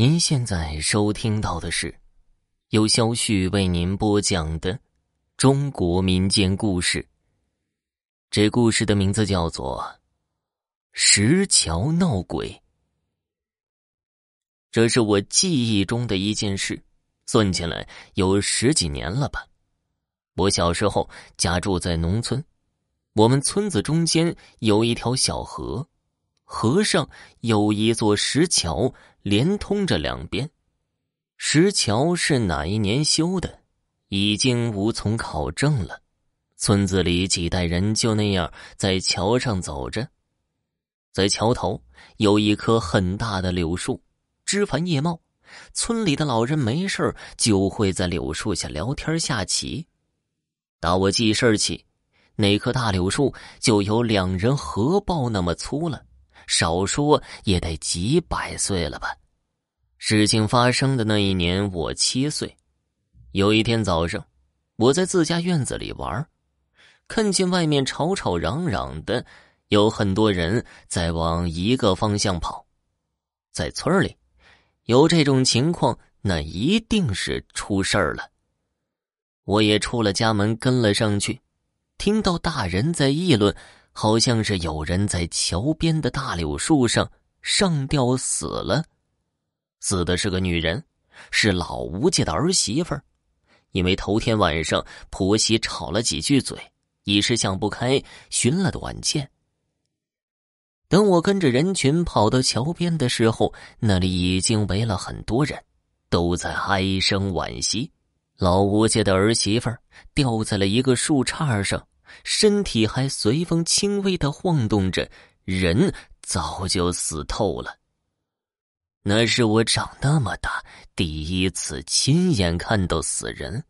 您现在收听到的是由肖旭为您播讲的中国民间故事。这故事的名字叫做《石桥闹鬼》。这是我记忆中的一件事，算起来有十几年了吧。我小时候家住在农村，我们村子中间有一条小河。河上有一座石桥，连通着两边。石桥是哪一年修的，已经无从考证了。村子里几代人就那样在桥上走着，在桥头有一棵很大的柳树，枝繁叶茂。村里的老人没事就会在柳树下聊天下棋。打我记事起，那棵大柳树就有两人合抱那么粗了。少说也得几百岁了吧？事情发生的那一年，我七岁。有一天早上，我在自家院子里玩，看见外面吵吵嚷嚷的，有很多人在往一个方向跑。在村里，有这种情况，那一定是出事儿了。我也出了家门，跟了上去，听到大人在议论。好像是有人在桥边的大柳树上上吊死了，死的是个女人，是老吴家的儿媳妇儿。因为头天晚上婆媳吵了几句嘴，一时想不开，寻了短见。等我跟着人群跑到桥边的时候，那里已经围了很多人，都在哀声惋惜。老吴家的儿媳妇儿吊在了一个树杈上。身体还随风轻微的晃动着，人早就死透了。那是我长那么大第一次亲眼看到死人。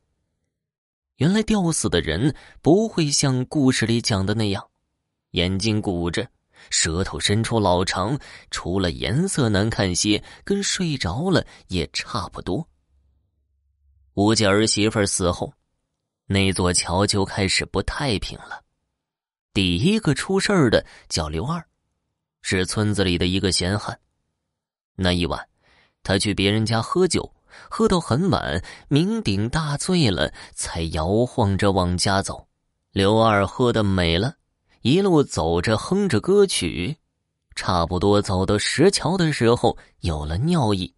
原来吊死的人不会像故事里讲的那样，眼睛鼓着，舌头伸出老长，除了颜色难看些，跟睡着了也差不多。吴家儿媳妇死后。那座桥就开始不太平了。第一个出事儿的叫刘二，是村子里的一个闲汉。那一晚，他去别人家喝酒，喝到很晚，酩酊大醉了，才摇晃着往家走。刘二喝的美了，一路走着哼着歌曲，差不多走到石桥的时候，有了尿意。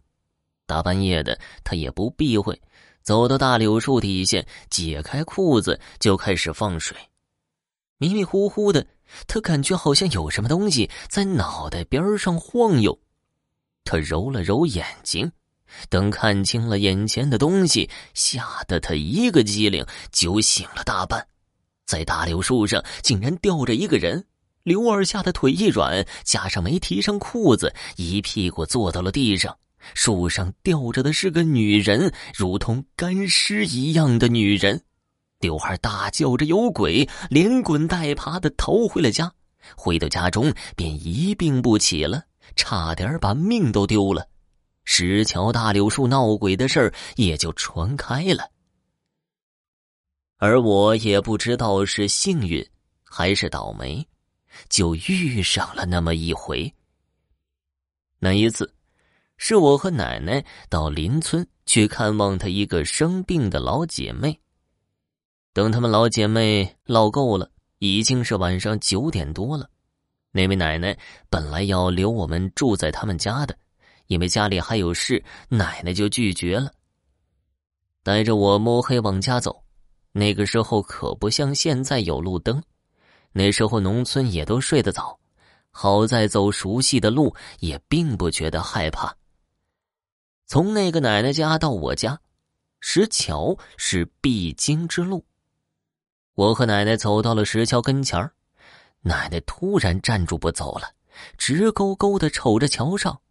大半夜的，他也不避讳。走到大柳树底下，解开裤子就开始放水。迷迷糊糊的，他感觉好像有什么东西在脑袋边上晃悠。他揉了揉眼睛，等看清了眼前的东西，吓得他一个机灵，酒醒了大半。在大柳树上竟然吊着一个人。刘二吓得腿一软，加上没提上裤子，一屁股坐到了地上。树上吊着的是个女人，如同干尸一样的女人。刘二大叫着有鬼，连滚带爬的逃回了家。回到家中便一病不起了，差点把命都丢了。石桥大柳树闹鬼的事儿也就传开了。而我也不知道是幸运还是倒霉，就遇上了那么一回。那一次。是我和奶奶到邻村去看望她一个生病的老姐妹。等他们老姐妹唠够了，已经是晚上九点多了。那位奶奶本来要留我们住在他们家的，因为家里还有事，奶奶就拒绝了。带着我摸黑往家走。那个时候可不像现在有路灯，那时候农村也都睡得早。好在走熟悉的路，也并不觉得害怕。从那个奶奶家到我家，石桥是必经之路。我和奶奶走到了石桥跟前儿，奶奶突然站住不走了，直勾勾的瞅着桥上。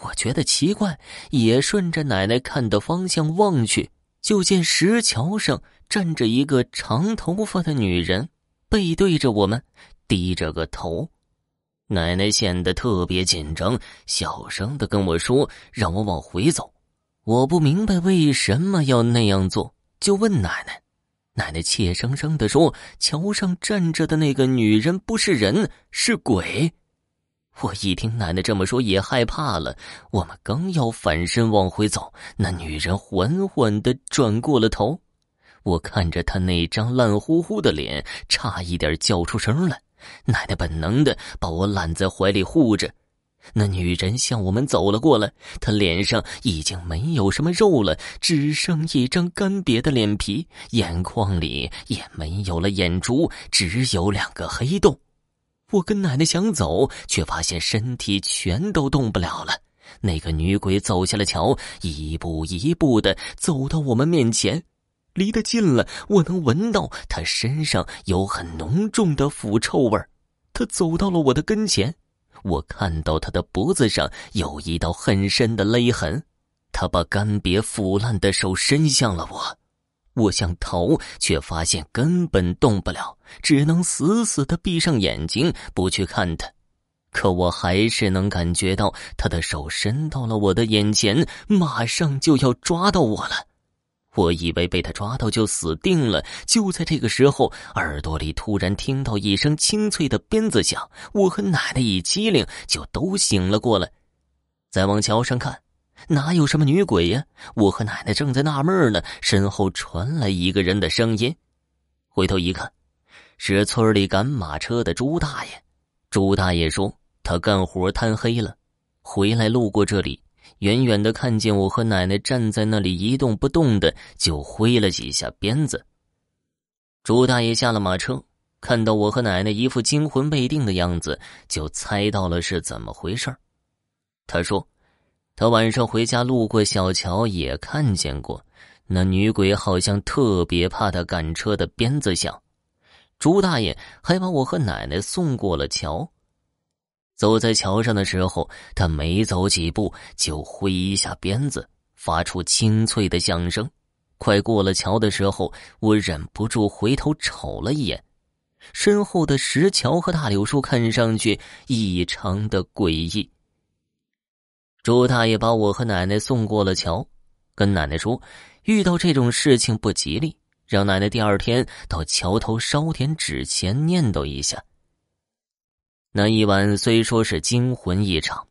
我觉得奇怪，也顺着奶奶看的方向望去，就见石桥上站着一个长头发的女人，背对着我们，低着个头。奶奶显得特别紧张，小声的跟我说：“让我往回走。”我不明白为什么要那样做，就问奶奶。奶奶怯生生的说：“桥上站着的那个女人不是人，是鬼。”我一听奶奶这么说，也害怕了。我们刚要反身往回走，那女人缓缓的转过了头。我看着她那张烂乎乎的脸，差一点叫出声来。奶奶本能的把我揽在怀里护着。那女人向我们走了过来，她脸上已经没有什么肉了，只剩一张干瘪的脸皮，眼眶里也没有了眼珠，只有两个黑洞。我跟奶奶想走，却发现身体全都动不了了。那个女鬼走下了桥，一步一步的走到我们面前，离得近了，我能闻到他身上有很浓重的腐臭味儿。她走到了我的跟前，我看到他的脖子上有一道很深的勒痕，他把干瘪腐烂的手伸向了我。我想逃，却发现根本动不了，只能死死的闭上眼睛，不去看他。可我还是能感觉到他的手伸到了我的眼前，马上就要抓到我了。我以为被他抓到就死定了。就在这个时候，耳朵里突然听到一声清脆的鞭子响，我和奶奶一激灵，就都醒了过来。再往桥上看。哪有什么女鬼呀？我和奶奶正在纳闷呢，身后传来一个人的声音。回头一看，是村里赶马车的朱大爷。朱大爷说他干活贪黑了，回来路过这里，远远的看见我和奶奶站在那里一动不动的，就挥了几下鞭子。朱大爷下了马车，看到我和奶奶一副惊魂未定的样子，就猜到了是怎么回事他说。他晚上回家路过小桥，也看见过那女鬼，好像特别怕他赶车的鞭子响。朱大爷还把我和奶奶送过了桥。走在桥上的时候，他没走几步就挥一下鞭子，发出清脆的响声。快过了桥的时候，我忍不住回头瞅了一眼，身后的石桥和大柳树看上去异常的诡异。朱大爷把我和奶奶送过了桥，跟奶奶说：“遇到这种事情不吉利，让奶奶第二天到桥头烧点纸钱，念叨一下。”那一晚虽说是惊魂一场，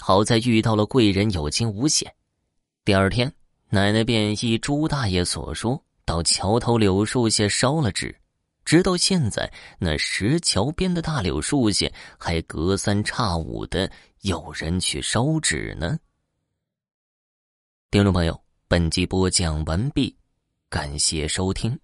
好在遇到了贵人，有惊无险。第二天，奶奶便依朱大爷所说，到桥头柳树下烧了纸。直到现在，那石桥边的大柳树下还隔三差五的。有人去烧纸呢。听众朋友，本集播讲完毕，感谢收听。